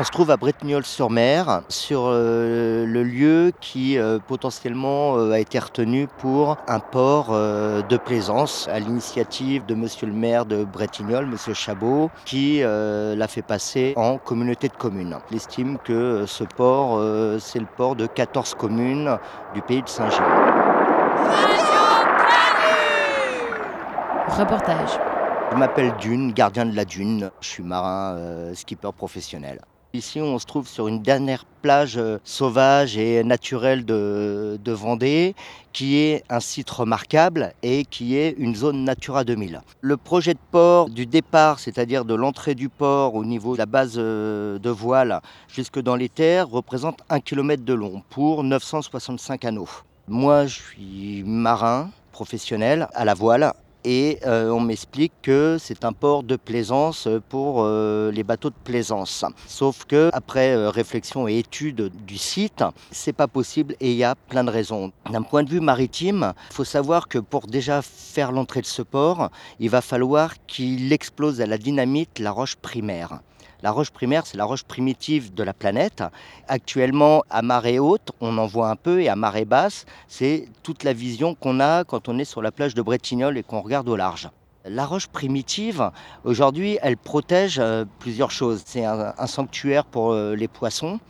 On se trouve à Bretignolles-sur-Mer, sur euh, le lieu qui euh, potentiellement euh, a été retenu pour un port de plaisance à l'initiative de monsieur le maire de Bretignolles, monsieur Chabot, qui l'a fait passer en communauté de communes. Il estime que ce port, c'est le port de 14 communes du pays de Saint-Gilles. Reportage. Je m'appelle Dune, gardien de la dune. Je suis marin, skipper professionnel. Ici, on se trouve sur une dernière plage euh, sauvage et naturelle de, Vendée, qui est un site remarquable et qui est une zone Natura 2000. Le projet de port du départ, c'est-à-dire de l'entrée du port au niveau de la base euh, de voile jusque dans les terres, représente un kilomètre de long pour 965 anneaux. Moi, je suis marin professionnel à la voile et euh, on m'explique que c'est un port de plaisance pour euh, les bateaux de plaisance. Sauf que après euh, réflexion et étude du site, c'est pas possible et il y a plein de raisons. D'un point de vue maritime, il faut savoir que pour déjà faire l'entrée de ce port, il va falloir qu'il explose à la dynamite la roche primaire. La roche primaire, c'est la roche primitive de la planète. Actuellement, à marée haute, on en voit un peu, et à marée basse, c'est toute la vision qu'on a quand on est sur la plage de Bretignolles et qu'on regarde au large. La roche primitive, aujourd'hui, elle protège euh, plusieurs choses. C'est un, sanctuaire pour euh, les poissons.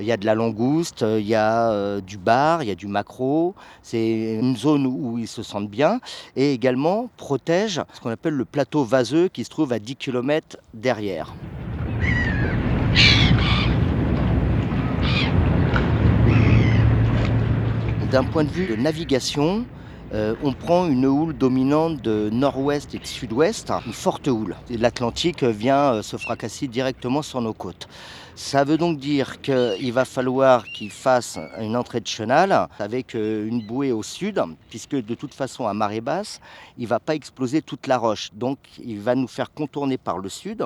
Il y a de la langouste, il y a euh, du bar, il y a du maquereau. C'est une zone où ils se sentent bien. Et également protège ce qu'on appelle le plateau vaseux qui se trouve à 10 km derrière. D'un point de vue de navigation, euh, on prend une houle dominante de nord-ouest et sud-ouest, une forte houle. L'Atlantique vient euh, se fracasser directement sur nos côtes. Ça veut donc dire qu'il va falloir qu'il fasse une entrée de chenal avec euh, une bouée au sud, puisque de toute façon, à marée basse, il ne va pas exploser toute la roche. Donc, il va nous faire contourner par le sud.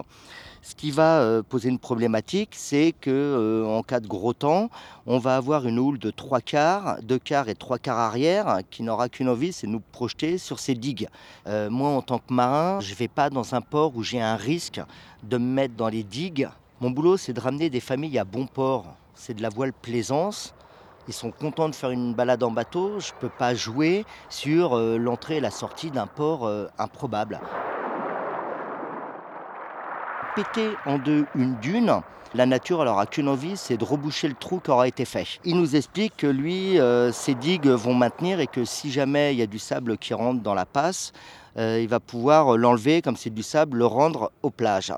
Ce qui va euh, poser une problématique, c'est que euh, en cas de gros temps, on va avoir une houle de trois quarts, deux quarts et trois quarts arrière, qui n'aura qu'une envie, c'est nous projeter sur ces digues. Moi, en tant que marin, je ne vais pas dans un port où j'ai un risque de me mettre dans les digues. Mon boulot, c'est de ramener des familles à bon port. C'est de la voile plaisance. Ils sont contents de faire une balade en bateau. Je ne peux pas jouer sur l'entrée et la sortie d'un port improbable péter en deux une dune, la nature alors a qu'une envie, c'est de reboucher le trou qui aura été fait. Il nous explique que lui, euh, ses digues vont maintenir et que si jamais il y a du sable qui rentre dans la passe, euh, il va pouvoir l'enlever comme c'est du sable, le rendre aux plages.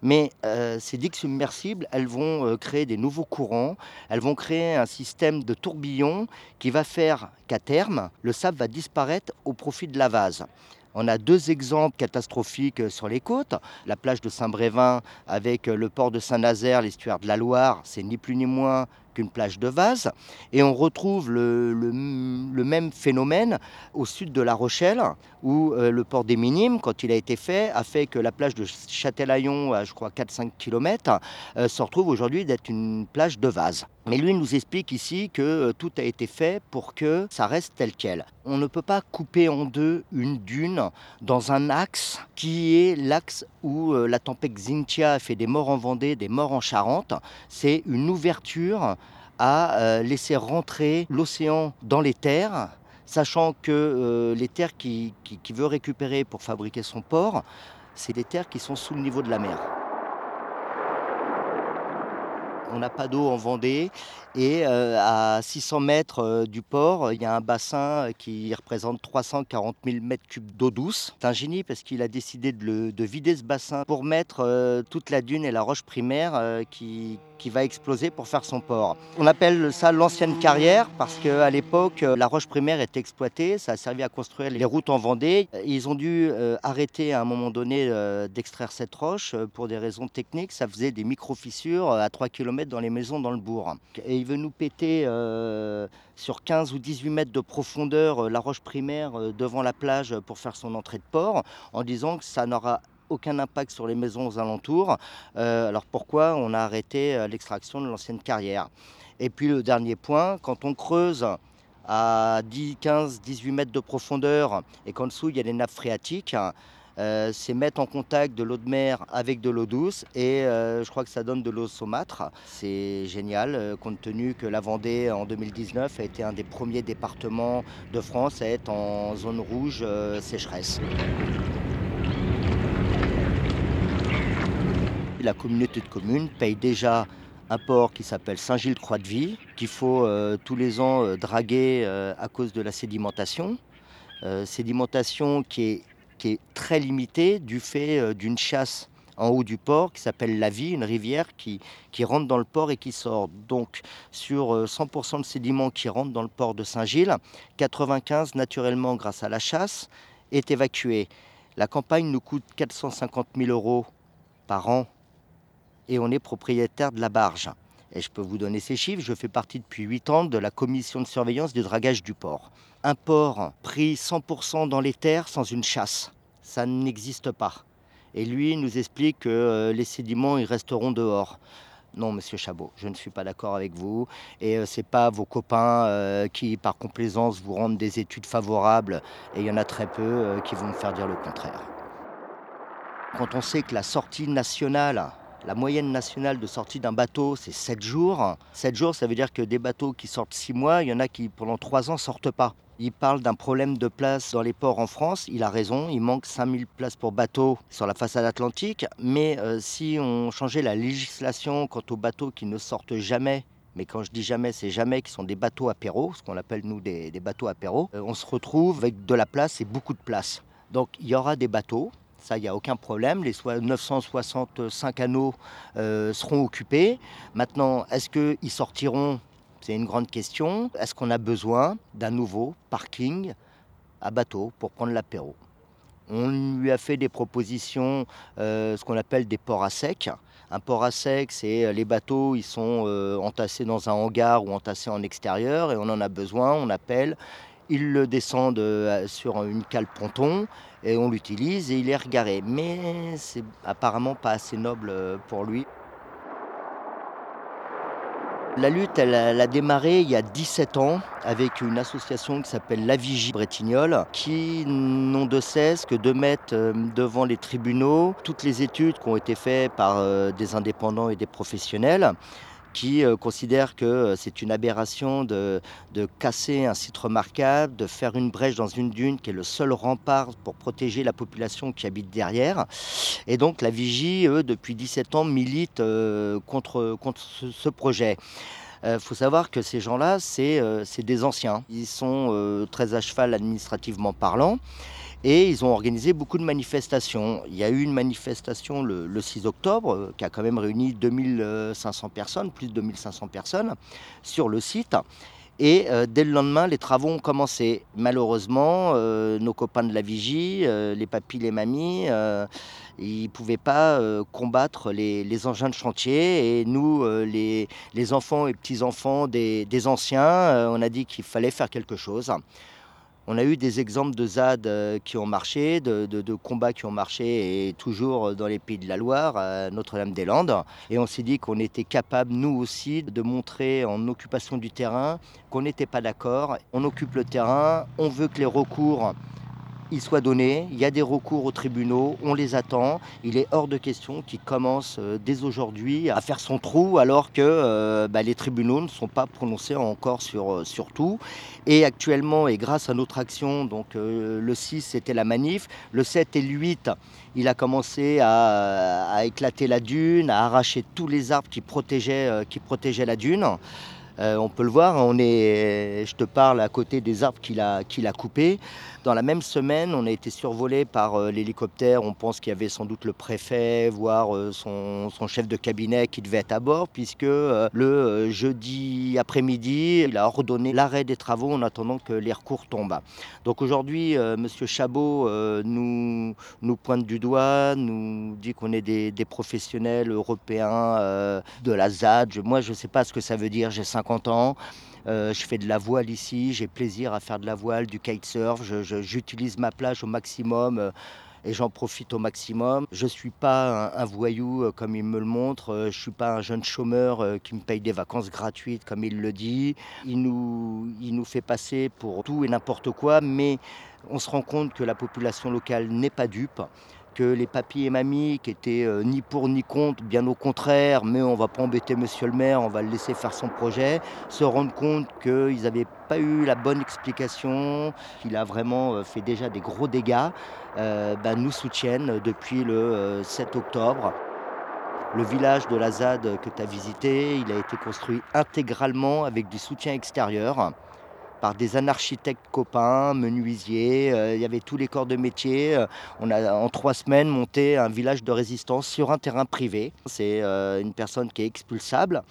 Mais euh, ces digues submersibles, elles vont créer des nouveaux courants, elles vont créer un système de tourbillon qui va faire qu'à terme, le sable va disparaître au profit de la vase. On a deux exemples catastrophiques sur les côtes. La plage de Saint-Brévin avec le port de Saint-Nazaire, l'estuaire de la Loire, c'est ni plus ni moins qu'une plage de vase. Et on retrouve le, même phénomène au sud de La Rochelle, où euh, le port des Minimes, quand il a été fait, a fait que la plage de Châtelaillon, à je crois 4-5 km, euh, se retrouve aujourd'hui d'être une plage de vase. Mais lui nous explique ici que euh, tout a été fait pour que ça reste tel quel. On ne peut pas couper en deux une dune dans un axe qui est l'axe où la tempête Xintia a fait des morts en Vendée, des morts en Charente. C'est une ouverture à laisser rentrer l'océan dans les terres sachant que euh, les terres qu'il qui, veut récupérer pour fabriquer son port, c'est des terres qui sont sous le niveau de la mer. On n'a pas d'eau en Vendée et euh, à 600 mètres euh, du port, il y a un bassin qui représente 340 000 mètres cubes d'eau douce. C'est un génie parce qu'il a décidé de, vider ce bassin pour mettre toute la dune et la roche primaire qui, qui va exploser pour faire son port. On appelle ça l'ancienne carrière parce qu'à l'époque, la roche primaire était exploitée, ça a servi à construire les routes en Vendée. Ils ont dû euh, arrêter à un moment donné euh, d'extraire cette roche euh, pour des raisons techniques. Ça faisait des micro-fissures à 3 km dans les maisons dans le bourg. Et il veut nous péter sur 15 ou 18 mètres de profondeur la roche primaire devant la plage pour faire son entrée de port en disant que ça n'aura aucun impact sur les maisons aux alentours. Euh, alors pourquoi on a arrêté euh, l'extraction de l'ancienne carrière? Et puis le dernier point, quand on creuse à 10, 15, 18 mètres de profondeur et qu'en dessous il y a des nappes phréatiques, Euh, c'est mettre en contact de l'eau de mer avec de l'eau douce et je crois que ça donne de l'eau saumâtre. C'est génial compte tenu que la Vendée en 2019 a été un des premiers départements de France à être en zone rouge sécheresse. La communauté de communes paye déjà un port qui s'appelle Saint-Gilles-Croix-de-Vie, qu'il faut tous les ans draguer à cause de la sédimentation. sédimentation qui est très limité du fait euh, d'une chasse en haut du port qui s'appelle la Vie, une rivière qui, rentre dans le port et qui sort. Donc sur 100% euh, de sédiments qui rentrent dans le port de Saint-Gilles, 95 naturellement grâce à la chasse est évacué. La campagne nous coûte 450 000 euros par an et on est propriétaire de la barge. Et je peux vous donner ces chiffres, je fais partie depuis 8 ans de la commission de surveillance du dragage du port. Un port pris 100% dans les terres sans une chasse, ça n'existe pas. Et lui nous explique que euh, les sédiments ils resteront dehors. Non, monsieur Chabot, je ne suis pas d'accord avec vous. Et euh, ce n'est pas vos copains euh, qui, par complaisance, vous rendent des études favorables. Et il y en a très peu qui vont me faire dire le contraire. Quand on sait que la sortie nationale la moyenne nationale de sortie d'un bateau, c'est 7 jours. 7 jours, ça veut dire que des bateaux qui sortent 6 mois, il y en a qui pendant 3 ans sortent pas. Il parle d'un problème de place dans les ports en France. Il a raison, il manque 5000 places pour bateaux sur la façade atlantique. Mais euh, si on changeait la législation quant aux bateaux qui ne sortent jamais, mais quand je dis jamais, c'est jamais, qui sont des bateaux apéros, ce qu'on appelle nous des, bateaux apéros, euh, on se retrouve avec de la place et beaucoup de place. Donc il y aura des bateaux, ça, il n'y a aucun problème. Les 965 canaux euh, seront occupés. Maintenant, est-ce qu'ils sortiront? C'est une grande question. Est-ce qu'on a besoin d'un nouveau parking à bateau pour prendre l'apéro? On lui a fait des propositions, euh, ce qu'on appelle des ports à sec. Un port à sec, c'est euh, les bateaux, ils sont entassés dans un hangar ou entassés en extérieur et on en a besoin, on appelle, ils le descendent sur une cale ponton et on l'utilise et il est regaré. Mais c'est apparemment pas assez noble euh, pour lui. La lutte, elle, a démarré il y a 17 ans avec une association qui s'appelle La Vigie Bretignolles, qui n'ont de cesse que de mettre euh, devant les tribunaux toutes les études qui ont été faites par euh, des indépendants et des professionnels qui euh, considère que euh, c'est une aberration de, casser un site remarquable, de faire une brèche dans une dune qui est le seul rempart pour protéger la population qui habite derrière. Et donc la Vigie, eux, depuis 17 ans, milite euh, contre, contre ce, projet. Il faut savoir que ces gens-là, c'est des anciens. Ils sont très à cheval administrativement parlant. Et ils ont organisé beaucoup de manifestations. Il y a eu une manifestation le, 6 octobre euh, qui a quand même réuni 2500 personnes, plus de 2500 personnes sur le site. Et euh, dès le lendemain, les travaux ont commencé. Malheureusement, euh, nos copains de la vigie, les papis, les mamies, ils ne pouvaient pas combattre les, engins de chantier. Et nous, les, enfants et petits-enfants des anciens, on a dit qu'il fallait faire quelque chose. On a eu des exemples de ZAD euh, qui ont marché, de, combats qui ont marché, et toujours dans les pays de la Loire, Notre-Dame-des-Landes. Et on s'est dit qu'on était capable, nous aussi, de montrer en occupation du terrain qu'on n'était pas d'accord. On occupe le terrain, on veut que les recours il soit donné. Il y a des recours aux tribunaux, on les attend. Il est hors de question qu'il commence euh, dès aujourd'hui à faire son trou alors que euh, bah, les tribunaux ne sont pas prononcés encore sur, euh, sur tout. Et actuellement, et grâce à notre action, donc le 6 c'était la manif, le 7 et le 8, il a commencé à, éclater la dune, à arracher tous les arbres qui protégeaient, qui protégeaient la dune. on peut le voir, on est, je te parle à côté des arbres qu'il a, qu'il a coupés. Dans la même semaine, on a été survolé par euh, l'hélicoptère. On pense qu'il y avait sans doute le préfet, voire euh, son, chef de cabinet qui devait être à bord, puisque euh, le jeudi après-midi, il a ordonné l'arrêt des travaux en attendant que les recours tombent. Donc aujourd'hui, M. Chabot nous, nous pointe du doigt, nous dit qu'on est des, professionnels européens de la ZAD. Moi, je ne sais pas ce que ça veut dire, j'ai 50 ans. Euh, je fais de la voile ici, j'ai plaisir à faire de la voile, du kitesurf, j'utilise ma plage au maximum. Euh, et j'en profite au maximum. Je ne suis pas un, voyou euh, comme il me le montre, je ne suis pas un jeune chômeur qui me paye des vacances gratuites comme il le dit. Il nous, il nous fait passer pour tout et n'importe quoi, mais on se rend compte que la population locale n'est pas dupe que les papis et mamies qui étaient euh, ni pour ni contre, bien au contraire, mais on va pas embêter monsieur le maire, on va le laisser faire son projet, se rendent compte qu'ils n'avaient pas eu la bonne explication, qu'il a vraiment euh, fait déjà des gros dégâts, euh, bah, nous soutiennent depuis le 7 octobre. Le village de la ZAD que tu as visité, il a été construit intégralement avec du soutien extérieur par des anarchitectes copains, menuisiers, euh, il y avait tous les corps de métier. Euh, on a en trois semaines monté un village de résistance sur un terrain privé. C'est euh, une personne qui est expulsable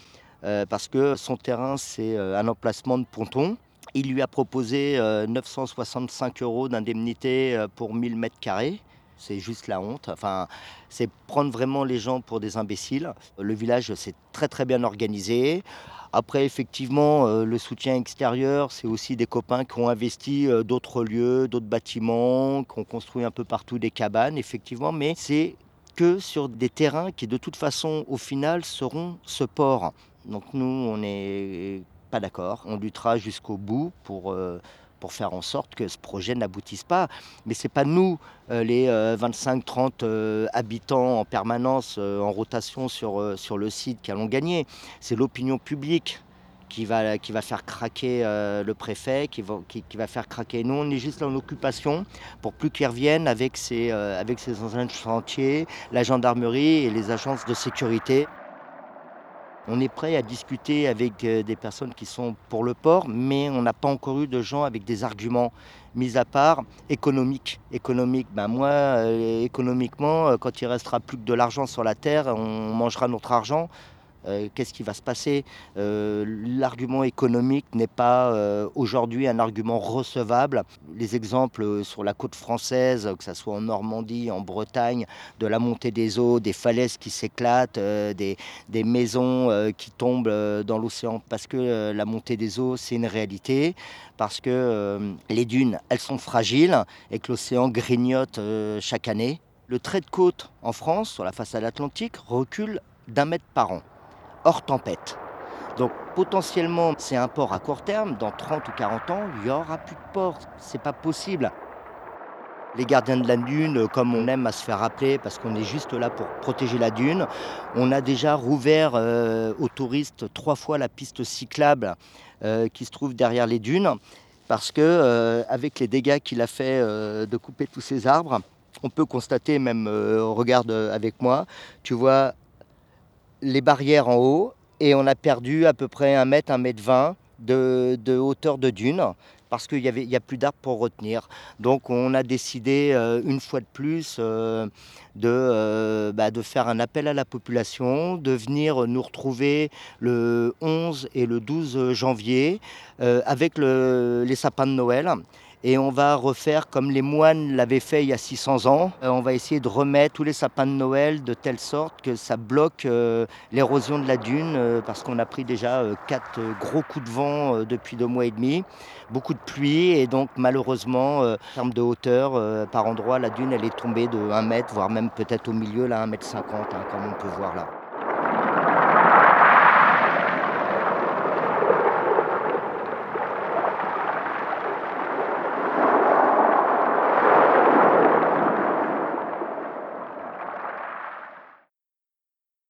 parce que son terrain c'est un emplacement de ponton. Il lui a proposé 965 euros d'indemnité pour 1000 mètres carrés. C'est juste la honte. Enfin, c'est prendre vraiment les gens pour des imbéciles. Le village s'est très très bien organisé. Après, effectivement, euh, le soutien extérieur, c'est aussi des copains qui ont investi euh, d'autres lieux, d'autres bâtiments, qui ont construit un peu partout des cabanes, effectivement, mais c'est que sur des terrains qui, de toute façon, au final, seront ce port. Donc nous, on n'est pas d'accord. On luttera jusqu'au bout pour... Euh, pour faire en sorte que ce projet n'aboutisse pas. Mais ce n'est pas nous, les 25-30 habitants en permanence, en rotation sur, sur le site, qui allons gagner. C'est l'opinion publique qui va, qui va faire craquer le préfet, qui va, qui, va faire craquer. Nous, on est juste en occupation pour plus qu'ils reviennent avec ses, avec ses anciens chantiers, la gendarmerie et les agences de sécurité. On est prêt à discuter avec euh, des personnes qui sont pour le port, mais on n'a pas encore eu de gens avec des arguments, mis à part économiques. Économique, ben moi, euh, économiquement, euh, quand il restera plus que de l'argent sur la terre, on mangera notre argent. Euh, qu'est-ce qui va se passer? Euh, L'argument économique n'est pas euh, aujourd'hui un argument recevable. Les exemples sur la côte française, que ce soit en Normandie, en Bretagne, de la montée des eaux, des falaises qui s'éclatent, des, des, maisons qui tombent dans l'océan parce que la montée des eaux, c'est une réalité, parce que les dunes, elles sont fragiles et que l'océan grignote chaque année. Le trait de côte en France, sur la façade atlantique, recule d'un mètre par an hors tempête. Donc potentiellement, c'est un port à court terme. Dans 30 ou 40 ans, il n'y aura plus de port. C'est pas possible. Les gardiens de la dune, comme on aime à se faire rappeler, parce qu'on est juste là pour protéger la dune, on a déjà rouvert euh, aux touristes trois fois la piste cyclable euh, qui se trouve derrière les dunes, parce que euh, avec les dégâts qu'il a fait de couper tous ces arbres, on peut constater, même regarde avec moi, tu vois les barrières en haut et on a perdu à peu près 1 mètre, 1 mètre 20 de, hauteur de dune parce qu'il n'y y a plus d'arbres pour retenir. Donc on a décidé euh, une fois de plus euh, de, euh, bah, de faire un appel à la population, de venir nous retrouver le 11 et le 12 janvier avec le, les sapins de Noël et on va refaire comme les moines l'avaient fait il y a 600 ans. Euh, on va essayer de remettre tous les sapins de Noël de telle sorte que ça bloque euh, l'érosion de la dune euh, parce qu'on a pris déjà quatre gros coups de vent depuis deux mois et demi, beaucoup de pluie et donc malheureusement en termes de hauteur par endroit la dune elle est tombée de 1 mètre voire même peut-être au milieu là 1 mètre 50 hein, comme on peut voir là.